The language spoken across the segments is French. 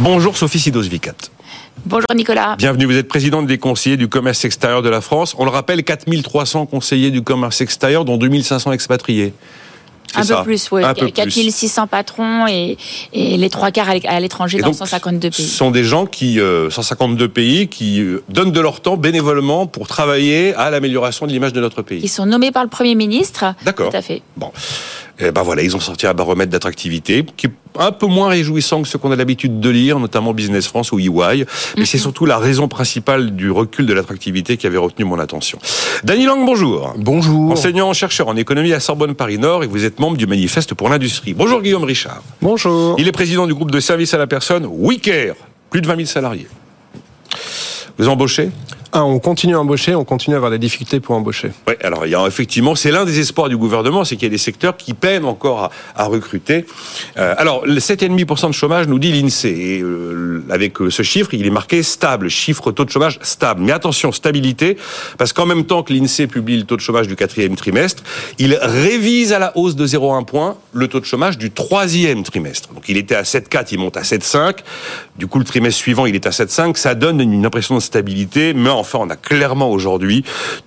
Bonjour Sophie Sidos-Vicat. Bonjour Nicolas. Bienvenue, vous êtes présidente des conseillers du commerce extérieur de la France. On le rappelle, 4300 conseillers du commerce extérieur, dont 2500 expatriés. Un peu plus, oui. 4600 patrons et, les trois quarts à l'étranger dans 152 pays. Ce sont des gens qui, 152 euh, pays, qui euh, donnent de leur temps bénévolement pour travailler à l'amélioration de l'image de notre pays. Ils sont nommés par le Premier ministre. D'accord. Tout à fait. Bon. Eh ben voilà, ils ont sorti un baromètre d'attractivité qui est un peu moins réjouissant que ce qu'on a l'habitude de lire, notamment Business France ou EY. Mais c'est mhm. surtout la raison principale du recul de l'attractivité qui avait retenu mon attention. Dany Lang, bonjour. Bonjour. Enseignant-chercheur en économie à Sorbonne Paris Nord et vous êtes membre du Manifeste pour l'industrie. Bonjour Guillaume Richard. Bonjour. Il est président du groupe de services à la personne WeCare, plus de 20 000 salariés. Vous embauchez? On continue à embaucher, on continue à avoir des difficultés pour embaucher. Oui, alors il y a, effectivement, c'est l'un des espoirs du gouvernement, c'est qu'il y a des secteurs qui peinent encore à, recruter. Euh, alors, le 7,5% de chômage nous dit l'INSEE. Et euh, avec euh, ce chiffre, il est marqué stable, chiffre taux de chômage stable. Mais attention, stabilité, parce qu'en même temps que l'INSEE publie le taux de chômage du quatrième trimestre, il révise à la hausse de 0,1 point le taux de chômage du troisième trimestre. Donc il était à 7,4, il monte à 7,5. Du coup, le trimestre suivant, il est à 7,5. Ça donne une impression de mais en enfin, on a clairement aujourd'hui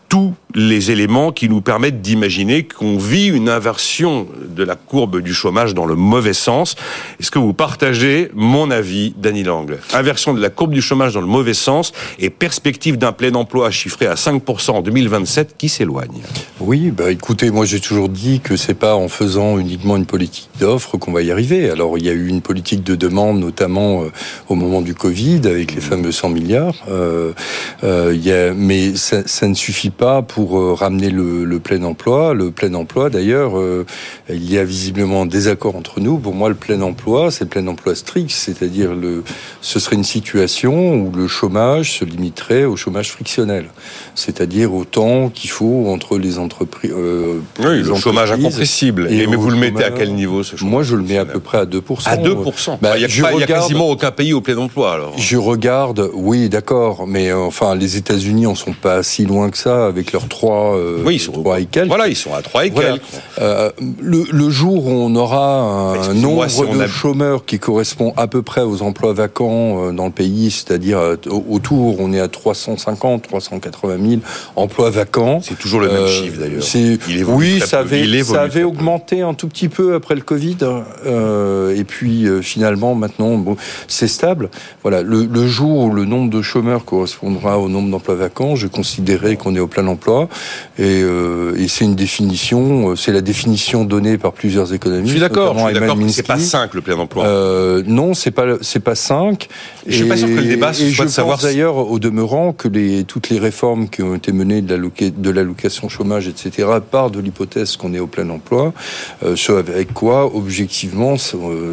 tous les éléments qui nous permettent d'imaginer qu'on vit une inversion de la courbe du chômage dans le mauvais sens. Est-ce que vous partagez mon avis, Dany Lang Inversion de la courbe du chômage dans le mauvais sens et perspective d'un plein emploi chiffré à 5% en 2027 qui s'éloigne? Oui, bah écoutez, moi j'ai toujours dit que c'est pas en faisant uniquement une politique d'offre qu'on va y arriver. Alors il y a eu une politique de demande, notamment euh, au moment du Covid, avec les fameux 100 milliards. Euh, euh, mais ça, ça ne suffit pas pas pour euh, ramener le, plein emploi. Le plein emploi, d'ailleurs, euh, il y a visiblement un désaccord entre nous. Pour moi, le plein emploi, c'est le plein emploi strict, c'est-à-dire le, ce serait une situation où le chômage se limiterait au chômage frictionnel, c'est-à-dire au temps qu'il faut entre les entreprises. Euh, oui, le chômage incompressible. Et, mais vous le mettez à quel niveau ce chômage Moi, je le mets à peu près à 2%. À 2% bah, Il n'y a, quasiment aucun pays au plein emploi alors. Je regarde, oui, d'accord, mais enfin, les États-Unis en sont pas si loin que ça avec leurs trois, euh, oui, ils sont, 3 et quelques. Voilà, ils sont à 3 et quelques. Euh, le, jour où on aura un nombre de chômeurs qui correspond à peu près aux emplois vacants euh, dans le pays, c'est-à-dire autour, on est à 350, 380 000 emplois vacants. C'est toujours le même chiffre d'ailleurs. Oui, ça avait, ça avait augmenté un tout petit peu après le Covid. et puis finalement, maintenant, bon, c'est stable. Voilà, le, le jour où le nombre de chômeurs correspondra au nombre d'emplois vacants, je considérerais qu'on est au plein emploi. Euh, et, c'est une définition, euh, c'est la définition donnée par plusieurs économistes. Je suis d'accord, c'est pas 5 le plein emploi. Euh, non, c'est pas c'est pas 5. Je suis pas sûr que le débat soit je de savoir. Pense d'ailleurs, au demeurant, que les toutes les réformes qui ont été menées de l'allocation chômage, etc., partent de l'hypothèse qu'on est au plein emploi. Euh, ce avec quoi, objectivement,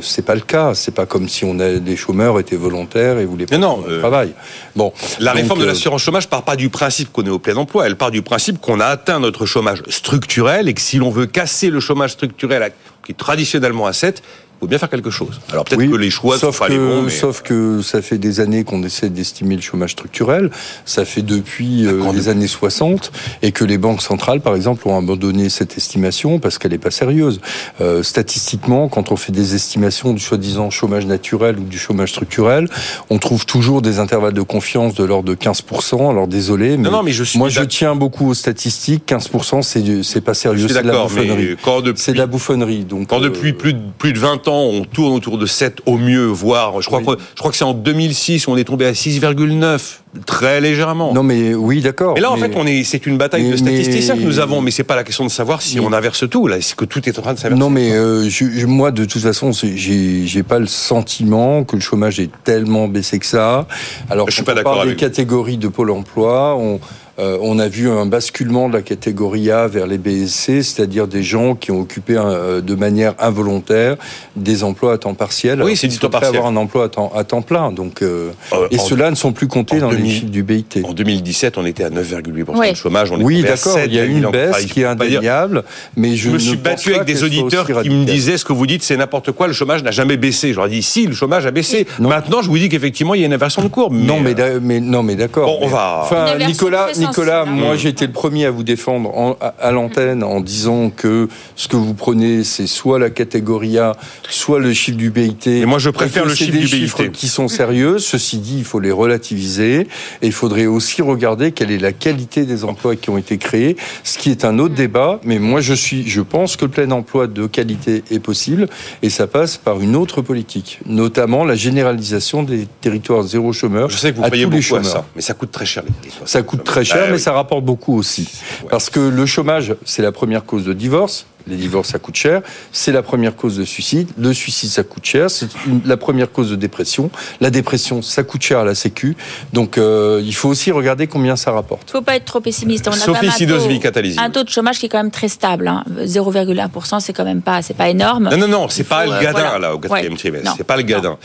c'est pas le cas. C'est pas comme si on a des chômeurs étaient volontaires et voulaient pas non, travail. Bon, la réforme de l'assurance chômage part pas du principe qu'on est au plein emploi. Elle part du principe qu'on a atteint notre chômage structurel et que si l'on veut casser le chômage structurel qui est traditionnellement à 7, il faut bien faire quelque chose. Alors peut-être que les choix sauf sont que, les bons. Sauf que ça fait des années qu'on essaie d'estimer le chômage structurel. Ça fait depuis euh, les années 60 et que les banques centrales, par exemple, ont abandonné cette estimation parce qu'elle n'est pas sérieuse. Euh, statistiquement, quand on fait des estimations du soi-disant chômage naturel ou du chômage structurel, on trouve toujours des intervalles de confiance de l'ordre de 15%. Alors désolé, mais, non, mais je suis moi je tiens beaucoup aux statistiques. 15%, c'est c'est pas sérieux. C'est de la bouffonnerie. C'est de la bouffonnerie. Donc quand depuis euh, plus de plus de 20 on tourne autour de 7 au mieux, voire, je crois, que, je crois que c'est en 2006, on est tombé à 6,9, très légèrement. Non, mais oui, d'accord. Et là, en fait, on est, c'est une bataille de statisticiens que nous avons, mais c'est pas la question de savoir si on inverse tout, là, c'est que tout est en train de s'inverser. Non, mais euh, moi, de toute façon, j'ai, pas le sentiment que le chômage est tellement baissé que ça. Alors, je suis pas d'accord avec des catégories de Pôle emploi, on, euh, on a vu un basculement de la catégorie A vers les BSC, c'est-à-dire des gens qui ont occupé euh, de manière involontaire des emplois à temps partiel. Oui, c'est du temps partiel. avoir un emploi à temps, à temps plein. Donc, euh, et ceux-là ne sont plus comptés dans les chiffres du BIT. En 2017, on était à 9,8% de chômage. On oui, d'accord. Il y a une baisse qui est indéniable, mais je, me suis battu avec des auditeurs qui me disaient ce que vous dites, c'est n'importe quoi. Le chômage n'a jamais baissé. Je leur ai dit si, le chômage a baissé. Maintenant, je vous dis qu'effectivement, il y a une inversion de courbe. Non, mais, mais non, mais d'accord. Bon, on va. Enfin, Nicolas Nicolas, moi j'ai été le premier à vous défendre à, l'antenne en disant que ce que vous prenez, c'est soit la catégorie A, soit le chiffre du BIT. Et moi je préfère le chiffre du BIT. qui sont sérieux. Ceci dit, il faut les relativiser et il faudrait aussi regarder quelle est la qualité des emplois qui ont été créés, ce qui est un autre débat. Mais moi je suis, je pense que le plein emploi de qualité est possible et ça passe par une autre politique, notamment la généralisation des territoires zéro chômeur. Je sais que vous payez beaucoup à ça, mais ça coûte très cher. Ça coûte très cher, mais ça rapporte beaucoup aussi. Parce que le chômage, c'est la première cause de divorce. Les divorces, ça coûte cher. C'est la première cause de suicide. Le suicide, ça coûte cher. C'est la première cause de dépression. La dépression, ça coûte cher à la Sécu. Donc, euh, il faut aussi regarder combien ça rapporte. Il ne faut pas être trop pessimiste. On a Sophie un, un taux de chômage qui est quand même très stable. 0,1%, hein. c'est quand même pas, c'est pas énorme. Non, non, non, c'est pas, le gadin, là, au quatrième trimestre. C'est pas le gadin.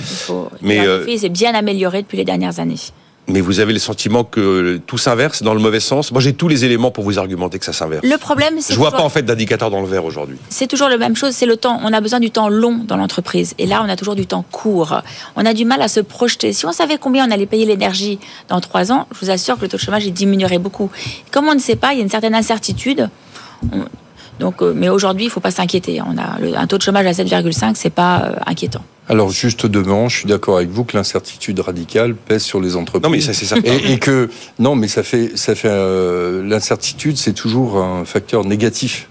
Mais, euh... c'est bien amélioré depuis les dernières années mais vous avez le sentiment que tout s'inverse dans le mauvais sens? Moi, j'ai tous les éléments pour vous argumenter que ça s'inverse. Le problème, c'est je vois pas en fait d'indicateur dans le verre aujourd'hui. C'est toujours la même chose. C'est le temps. On a besoin du temps long dans l'entreprise, et là, on a toujours du temps court. On a du mal à se projeter. Si on savait combien on allait payer l'énergie dans trois ans, je vous assure que le taux de chômage il diminuerait beaucoup. Comme on ne sait pas, il y a une certaine incertitude. Donc, euh, mais aujourd'hui, il ne faut pas s'inquiéter. On a un taux de chômage à 7,5, c'est pas euh, inquiétant. Alors juste devant, je suis d'accord avec vous que l'incertitude radicale pèse sur les entreprises. Non mais ça c'est ça. Et, que non mais ça fait ça fait euh, l'incertitude c'est toujours un facteur négatif.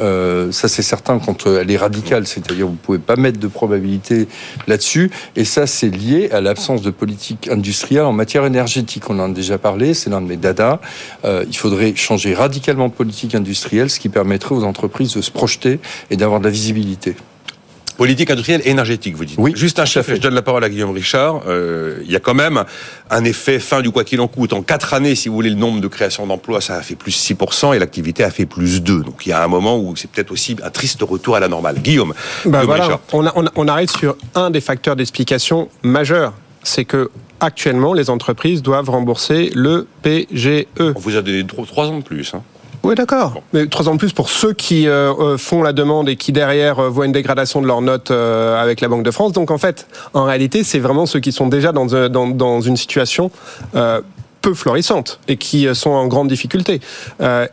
Euh, ça c'est certain quand elle est radicale, c'est-à-dire vous pouvez pas mettre de probabilité là-dessus. Et ça c'est lié à l'absence de politique industrielle en matière énergétique. On en a déjà parlé, c'est l'un de mes dadas. Euh, il faudrait changer radicalement de politique industrielle, ce qui permettrait aux entreprises de se projeter et d'avoir de la visibilité. Politique industrielle énergétique, vous dites. Oui. Juste un chef, je donne la parole à Guillaume Richard. Euh, il y a quand même un effet fin du quoi qu'il en coûte. En quatre années, si vous voulez, le nombre de créations d'emplois, ça a fait plus 6% et l'activité a fait plus 2. Donc il y a un moment où c'est peut-être aussi un triste retour à la normale. Guillaume, voilà, on, on, on arrive sur un des facteurs d'explication majeurs. C'est que actuellement, les entreprises doivent rembourser le PGE. On vous a donné trois ans de plus. Hein. Oui, d'accord. Mais trois ans de plus pour ceux qui euh, euh, font la demande et qui derrière euh, voient une dégradation de leur note avec la Banque de France. Donc en fait, en réalité, c'est vraiment ceux qui sont déjà dans, dans, dans une situation peu florissante et qui sont en grande difficulté.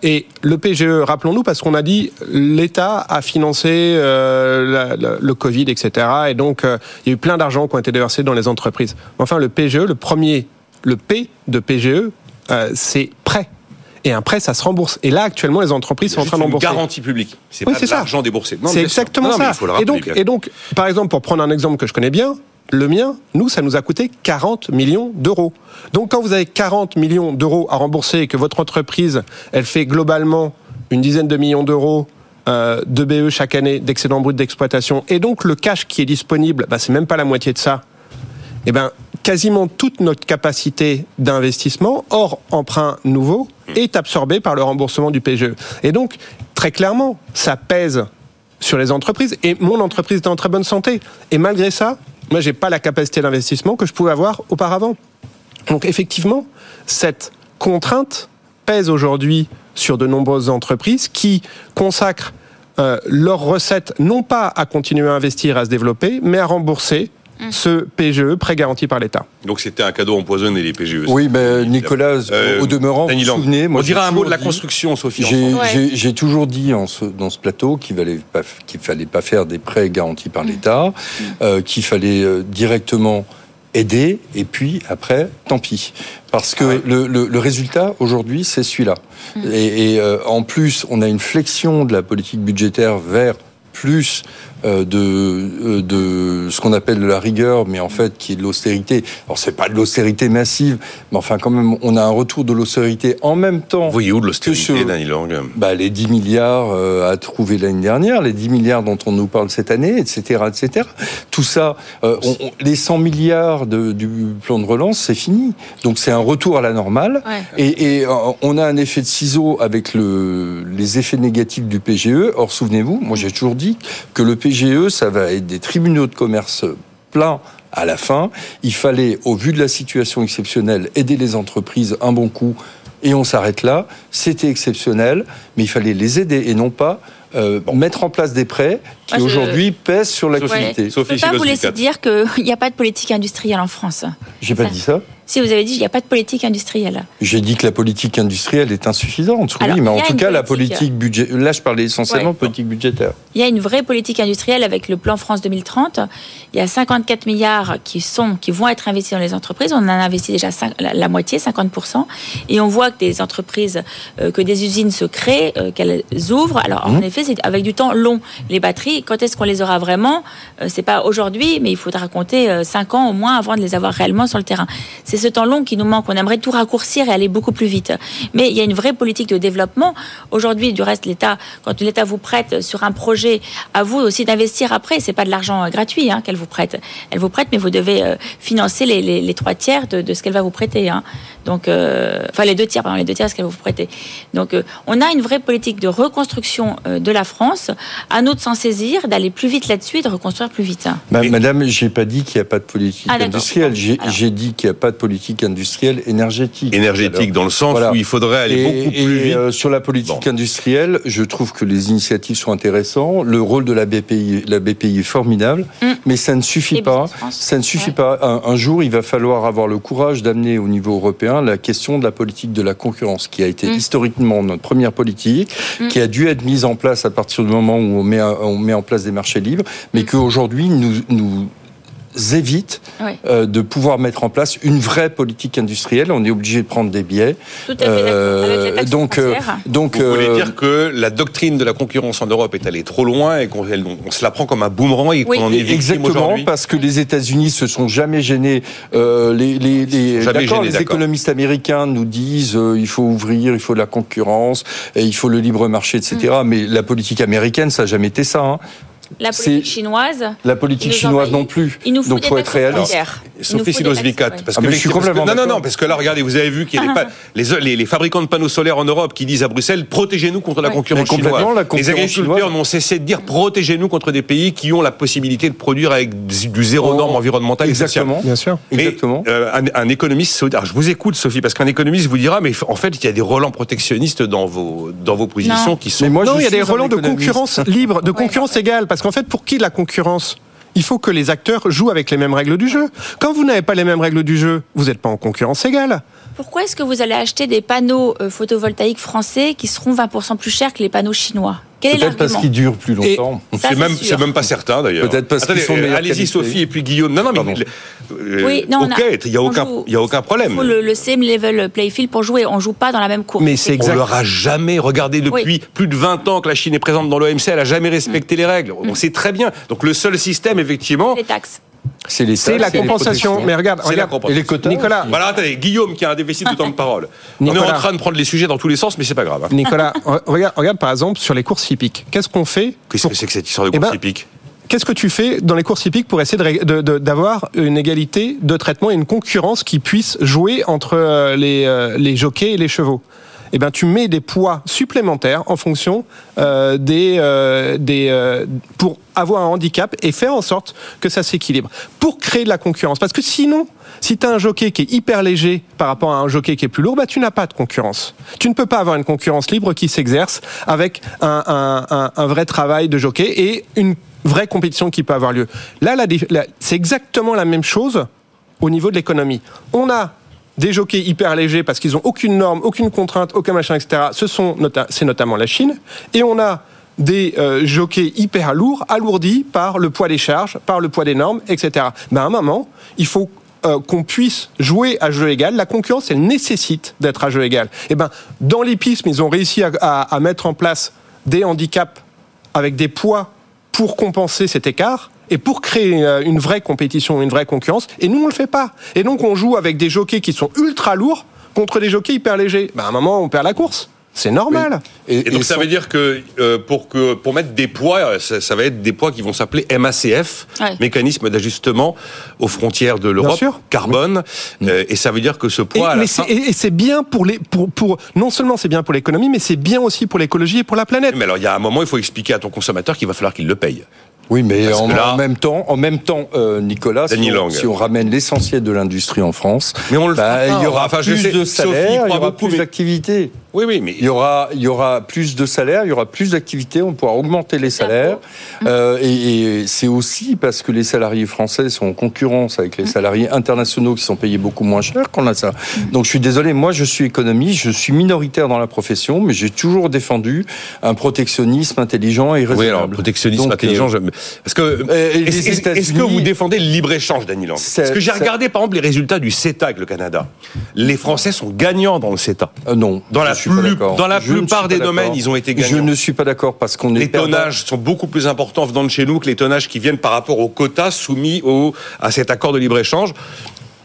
et le PGE, rappelons-nous, parce qu'on a dit l'État a financé le Covid, etc. Et donc il y a eu plein d'argent qui ont été déversés dans les entreprises. Enfin, le PGE, le premier, le P de PGE, c'est et un prêt, ça se rembourse. Et là, actuellement, les entreprises sont en train d'embourser. C'est une garantie publique. C'est pas de l'argent déboursé. C'est exactement ça. et, donc, et donc, par exemple, pour prendre un exemple que je connais bien, le mien, nous, ça nous a coûté 40 millions d'euros. Donc, quand vous avez 40 millions d'euros à rembourser et que votre entreprise, elle fait globalement une dizaine de millions d'euros euh, de BE chaque année d'excédent brut d'exploitation, et donc le cash qui est disponible, bah, c'est même pas la moitié de ça. Eh ben, quasiment toute notre capacité d'investissement, hors emprunt nouveau, est absorbée par le remboursement du PGE. Et donc, très clairement, ça pèse sur les entreprises. Et mon entreprise est en très bonne santé. Et malgré ça, moi, j'ai pas la capacité d'investissement que je pouvais avoir auparavant. Donc, effectivement, cette contrainte pèse aujourd'hui sur de nombreuses entreprises qui consacrent euh, leurs recettes non pas à continuer à investir, à se développer, mais à rembourser Mm. ce PGE, prêt garanti par l'État. Donc c'était un cadeau empoisonné, les PGE. Oui, mais Nicolas, euh, au demeurant, vous vous souvenez... Moi, on dirait un mot de la construction, Sophie. J'ai toujours dit en ce, dans ce plateau qu'il ne fallait pas faire des prêts garantis par mm. l'État, mm. euh, qu'il fallait euh, directement aider, et puis après, tant pis. Parce que ah le, le, le, résultat, aujourd'hui, c'est celui-là. Et, et en plus, on a une flexion de la politique budgétaire vers plus euh, de, euh, de ce qu'on appelle de la rigueur, mais en fait qui est de l'austérité. Alors c'est pas de l'austérité massive, mais enfin quand même on a un retour de l'austérité en même temps. Vous voyez où de l'austérité, Daniel bah, Les 10 milliards euh, à trouver l'année dernière, les 10 milliards dont on nous parle cette année, etc. etc. Tout ça, les 100 milliards de, du plan de relance, c'est fini. Donc c'est un retour à la normale. Et, et on a un effet de ciseau avec le, les effets négatifs du PGE. Or souvenez-vous, moi j'ai toujours dit que le PGE PGE, ça va être des tribunaux de commerce pleins à la fin. Il fallait, au vu de la situation exceptionnelle, aider les entreprises un bon coup et on s'arrête là. C'était exceptionnel, mais il fallait les aider et non pas euh, mettre en place des prêts qui aujourd'hui pèsent sur l'activité. Je ne peux pas vous laisser dire qu'il n'y a pas de politique industrielle en France. J'ai pas dit ça. Si vous avez dit qu'il n'y a pas de politique industrielle. J'ai dit que la politique industrielle est insuffisante, oui, mais en tout cas, la politique budgétaire. Là, je parlais essentiellement de politique budgétaire. Il y a une vraie politique industrielle avec le plan France 2030. Il y a 54 milliards qui, sont, qui vont être investis dans les entreprises. On en a investi déjà la, moitié, 50%. Et on voit que des entreprises, euh, que des usines se créent, euh, qu'elles ouvrent. Alors, en mmh. effet, c'est avec du temps long. Les batteries, quand est-ce qu'on les aura vraiment? Euh, C'est pas aujourd'hui, mais il faudra compter 5 ans au moins avant de les avoir réellement sur le terrain. C'est c'est ce temps long qui nous manque. On aimerait tout raccourcir et aller beaucoup plus vite. Mais il y a une vraie politique de développement. Aujourd'hui, du reste, l'État, quand l'État vous prête sur un projet, à vous aussi d'investir après. C'est pas de l'argent euh, gratuit hein, qu'elle vous prête. Elle vous prête, mais vous devez euh, financer les, trois tiers de, ce qu'elle va vous prêter. Hein. Donc, euh, enfin les deux tiers, pardon, les deux tiers ce qu'elle vous prêter. Donc, on a une vraie politique de reconstruction de la France. À nous de s'en saisir, d'aller plus vite là-dessus et de reconstruire plus vite. Bah, madame, j'ai pas dit qu'il n'y a pas de politique ah, industrielle. J'ai dit qu'il n'y a pas de politique industrielle énergétique. Énergétique dans le sens où il faudrait aller beaucoup plus vite. Euh, sur la politique industrielle, je trouve que les initiatives sont intéressantes. Le rôle de la BPI, la BPI est formidable, mm. mais ça ne suffit pas. Ça ne suffit pas. Un, jour, il va falloir avoir le courage d'amener au niveau européen la question de la politique de la concurrence, qui a été mm. historiquement notre première politique, mm. qui a dû être mise en place à partir du moment où on met, on met en place des marchés libres, mais qu'aujourd'hui nous, nous évite euh, de pouvoir mettre en place une vraie politique industrielle. On est obligé de prendre des biais. Tout à fait euh, donc, euh, donc, Vous voulez dire que la doctrine de la concurrence en Europe est allée trop loin et qu'on se la prend comme un boomerang et qu'on en est Exactement, parce que les États-Unis se sont jamais gênés. les, les, les, les économistes américains nous disent il faut ouvrir, il faut de la concurrence, et il faut le libre marché, etc. Mm. Mais la politique américaine, ça n'a jamais été ça. Hein. La politique chinoise. La politique chinoise non plus. Il nous faut Donc, faut être réaliste. Sophie Silos-Vicat. Parce ah, que je suis complètement non, non, non, parce que là, regardez, vous avez vu qu'il y a les, les, fabricants de panneaux solaires en Europe qui disent à Bruxelles, protégez-nous contre la concurrence chinoise. les agriculteurs n'ont cessé de dire, protégez-nous contre des pays qui ont la possibilité de produire avec du zéro oh, norme environnementale Exactement. Bien sûr. Exactement. Euh, un, économiste, je vous écoute, Sophie, parce qu'un économiste vous dira, mais en fait, il y a des relents protectionnistes dans vos, dans vos positions qui sont. Mais moi, non, il y a des relents de concurrence libre, de concurrence égale, parce qu'en fait, pour qui la concurrence? Il faut que les acteurs jouent avec les mêmes règles du jeu. Quand vous n'avez pas les mêmes règles du jeu, vous n'êtes pas en concurrence égale. Pourquoi est-ce que vous allez acheter des panneaux euh, photovoltaïques français qui seront 20% plus chers que les panneaux chinois? Peut-être parce qu'ils durent plus longtemps. C'est même, même, pas certain d'ailleurs. Peut-être parce qu'ils sont Allez-y Sophie et puis Guillaume. Non, non, mais euh, oui, non, ok, il n'y a, aucun, il y a aucun problème. Il faut le, same level playfield pour jouer. On joue pas dans la même course. Mais c'est exact. On leur a jamais regardé depuis plus de 20 ans que la Chine est présente dans l'OMC. Elle a jamais respecté mm. les règles. On sait très bien. Donc le seul système, effectivement. Les taxes. C'est la compensation. Mais regarde, regarde et les quotas. Nicolas. Voilà, attendez, Guillaume qui a un déficit de temps de parole. on est en train de prendre les sujets dans tous les sens, mais c'est pas grave. Hein. Nicolas, regarde, regarde par exemple sur les courses hippiques. Qu'est-ce qu'on fait Qu'est-ce que c'est que cette histoire de eh courses ben, hippiques Qu'est-ce que tu fais dans les courses hippiques pour essayer d'avoir une égalité de traitement et une concurrence qui puisse jouer entre euh, les, euh, les jockeys et les chevaux? Eh ben, tu mets des poids supplémentaires en fonction euh, des, euh, des euh, pour avoir un handicap et faire en sorte que ça s'équilibre pour créer de la concurrence. Parce que sinon, si tu as un jockey qui est hyper léger par rapport à un jockey qui est plus lourd, bah, tu n'as pas de concurrence. Tu ne peux pas avoir une concurrence libre qui s'exerce avec un, un, un, vrai travail de jockey et une vraie compétition qui peut avoir lieu. Là, là c'est exactement la même chose au niveau de l'économie. On a des jockeys hyper légers parce qu'ils ont aucune norme, aucune contrainte, aucun machin, etc. Ce c'est notamment la Chine. Et on a des euh, jockeys hyper lourds, alourdis par le poids des charges, par le poids des normes, etc. Mais à un moment, il faut euh, qu'on puisse jouer à jeu égal. La concurrence, elle nécessite d'être à jeu égal. Et eh ben, dans l'hippisme, ils ont réussi à mettre en place des handicaps avec des poids pour compenser cet écart et pour créer euh, une vraie compétition, une vraie concurrence. Et nous, on le fait pas. Et donc, on joue avec des jockeys qui sont ultra lourds contre des jockeys hyper légers. Ben, à un moment, on perd la course. C'est normal. Et, donc ça veut dire que, euh, pour que pour mettre des poids, ça, va être des poids qui vont s'appeler MACF, mécanisme d'ajustement aux frontières de l'Europe, carbone. Euh, et ça veut dire que ce poids. Et, c'est bien pour les pour, pour non seulement c'est bien pour l'économie, mais c'est bien aussi pour l'écologie et pour la planète. Mais alors il y a un moment, il faut expliquer à ton consommateur qu'il va falloir qu'il le paye. Oui, mais en, même temps, en même temps, euh, Nicolas, si on, ramène l'essentiel de l'industrie en France, mais on le bah, il y aura plus de salaires, il y aura plus d'activités. Oui, oui, mais il y aura, il y aura plus de salaires, il y aura plus d'activités, on pourra augmenter les salaires. Euh, et, c'est aussi parce que les salariés français sont en concurrence avec les mm. salariés internationaux qui sont payés beaucoup moins cher qu'on a ça. Mm. Donc je suis désolé, moi je suis économiste, je suis minoritaire dans la profession, mais j'ai toujours défendu un protectionnisme intelligent et raisonnable. Oui, alors protectionnisme intelligent, euh, parce que euh, est-ce que vous défendez le libre échange, Daniel Parce que j'ai regardé par exemple les résultats du CETA avec le Canada. Les Français sont gagnants dans le CETA. non. Dans la dans la plupart des domaines, ils ont été gagnants. Je ne suis pas d'accord parce qu'on est. Les tonnages sont beaucoup plus importants venant de chez nous que les tonnages qui viennent par rapport aux quotas soumis au, à cet accord de libre échange.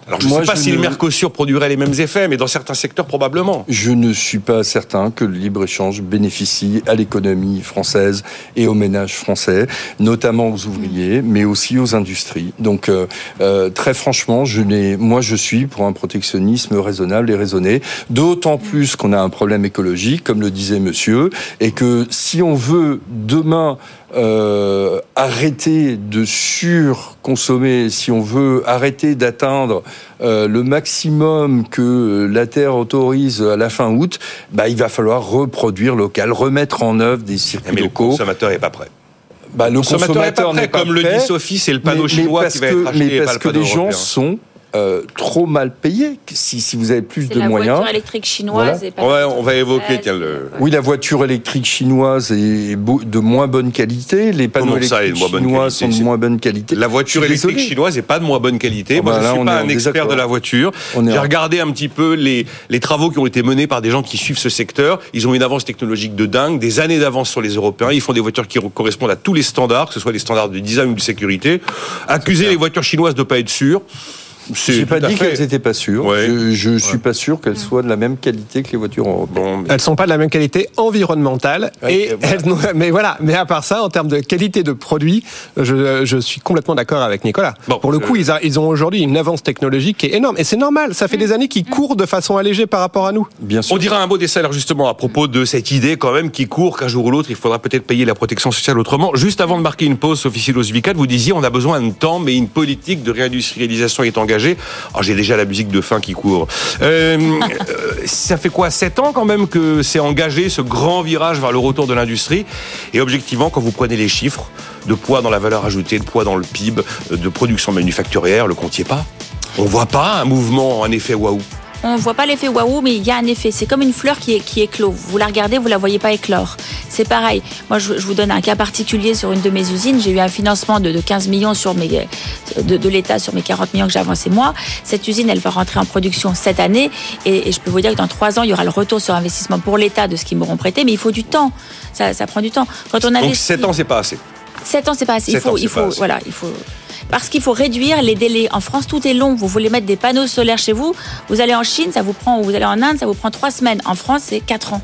Alors je ne sais pas si le Mercosur produirait les mêmes effets, mais dans certains secteurs probablement. Je ne suis pas certain que le libre-échange bénéficie à l'économie française et aux ménages français, notamment aux ouvriers, mais aussi aux industries. Donc euh, euh, très franchement, je n'ai, moi je suis pour un protectionnisme raisonnable et raisonné, d'autant plus qu'on a un problème écologique, comme le disait monsieur, et que si on veut demain euh, arrêter de surconsommer, si on veut arrêter d'atteindre euh, le maximum que la Terre autorise à la fin août, bah, il va falloir reproduire local, remettre en œuvre des circuits mais locaux. Le consommateur n'est pas prêt. Bah, le, consommateur, n'est pas prêt, comme le dit Sophie, c'est le panneau chinois qui va être acheté. Mais parce que les gens sont euh, trop mal payé. Si, si vous avez plus de la moyens. La voiture électrique chinoise. ouais, on va évoquer. Tiens, le... Oui, la voiture électrique chinoise est de moins bonne qualité. Les panneaux électriques chinois sont de moins bonne qualité. La voiture électrique chinoise n'est pas de moins bonne qualité. Oh, Moi, je ne suis pas un expert de la voiture. J'ai regardé un petit peu les, les travaux qui ont été menés par des gens qui suivent ce secteur. Ils ont une avance technologique de dingue, des années d'avance sur les Européens. Ils font des voitures qui correspondent à tous les standards, que ce soit les standards de design ou de sécurité. Accuser les voitures chinoises de ne pas être sûres. J'ai pas dit qu'elles n'étaient pas sûres. Je, ne suis pas sûr qu'elles soient de la même qualité que les voitures européennes. Elles sont pas de la même qualité environnementale. et mais voilà. Mais à part ça, en termes de qualité de produit, je, suis complètement d'accord avec Nicolas. Pour le coup, ils, ils ont aujourd'hui une avance technologique qui est énorme. Et c'est normal. Ça fait des années qu'ils courent de façon allégée par rapport à nous. Bien sûr. On dira un mot des salaires justement à propos de cette idée quand même qui court qu'un jour ou l'autre, il faudra peut-être payer la protection sociale autrement. Juste avant de marquer une pause, Sophie Silos-Vicat, vous disiez on a besoin de temps, mais une politique de réindustrialisation est engagée Oh, j'ai déjà la musique de fin qui court. Euh, euh, ça fait quoi 7 ans quand même que c'est engagé ce grand virage vers le retour de l'industrie? Et objectivement, quand vous prenez les chiffres de poids dans la valeur ajoutée, de poids dans le PIB, de production manufacturière, le comptiez pas. On voit pas un mouvement, un effet waouh on voit pas l'effet waouh, mais il y a un effet. C'est comme une fleur qui, est, qui éclot. Vous la regardez, vous la voyez pas éclore. C'est pareil. Moi, je, vous donne un cas particulier sur une de mes usines. J'ai eu un financement de, 15 millions sur mes, de, l'État sur mes 40 millions que j'ai avancé moi. Cette usine, elle va rentrer en production cette année. Et, je peux vous dire que dans trois ans, il y aura le retour sur investissement pour l'État de ce qu'ils m'auront prêté. Mais il faut du temps. Ça, prend du temps. Quand on Donc 7 ans, c'est pas assez. 7 ans, c'est pas assez. Il faut, il faut, voilà, il faut parce qu'il faut réduire les délais. En France, tout est long. Vous voulez mettre des panneaux solaires chez vous, vous allez en Chine, ça vous prend, ou vous allez en Inde, ça vous prend trois semaines. En France, c'est quatre ans.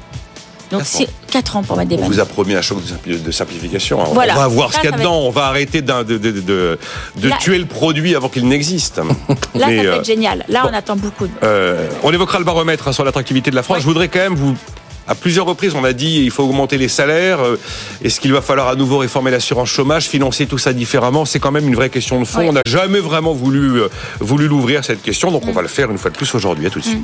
Donc c'est 4 ans pour mettre des panneaux. On vous a promis un choc de simplification. On va voir ce qu'il y a dedans. On va arrêter de, de, tuer le produit avant qu'il n'existe. Là, ça va être euh, génial. Là, on attend beaucoup. Euh, on évoquera le baromètre hein, sur l'attractivité de la France. Je voudrais quand même vous à plusieurs reprises, on a dit il faut augmenter les salaires. Euh, est-ce qu'il va falloir à nouveau réformer l'assurance chômage, financer tout ça différemment? C'est quand même une vraie question de fond. On n'a jamais vraiment voulu, voulu l'ouvrir cette question, donc on va le faire une fois de plus aujourd'hui. À tout de suite.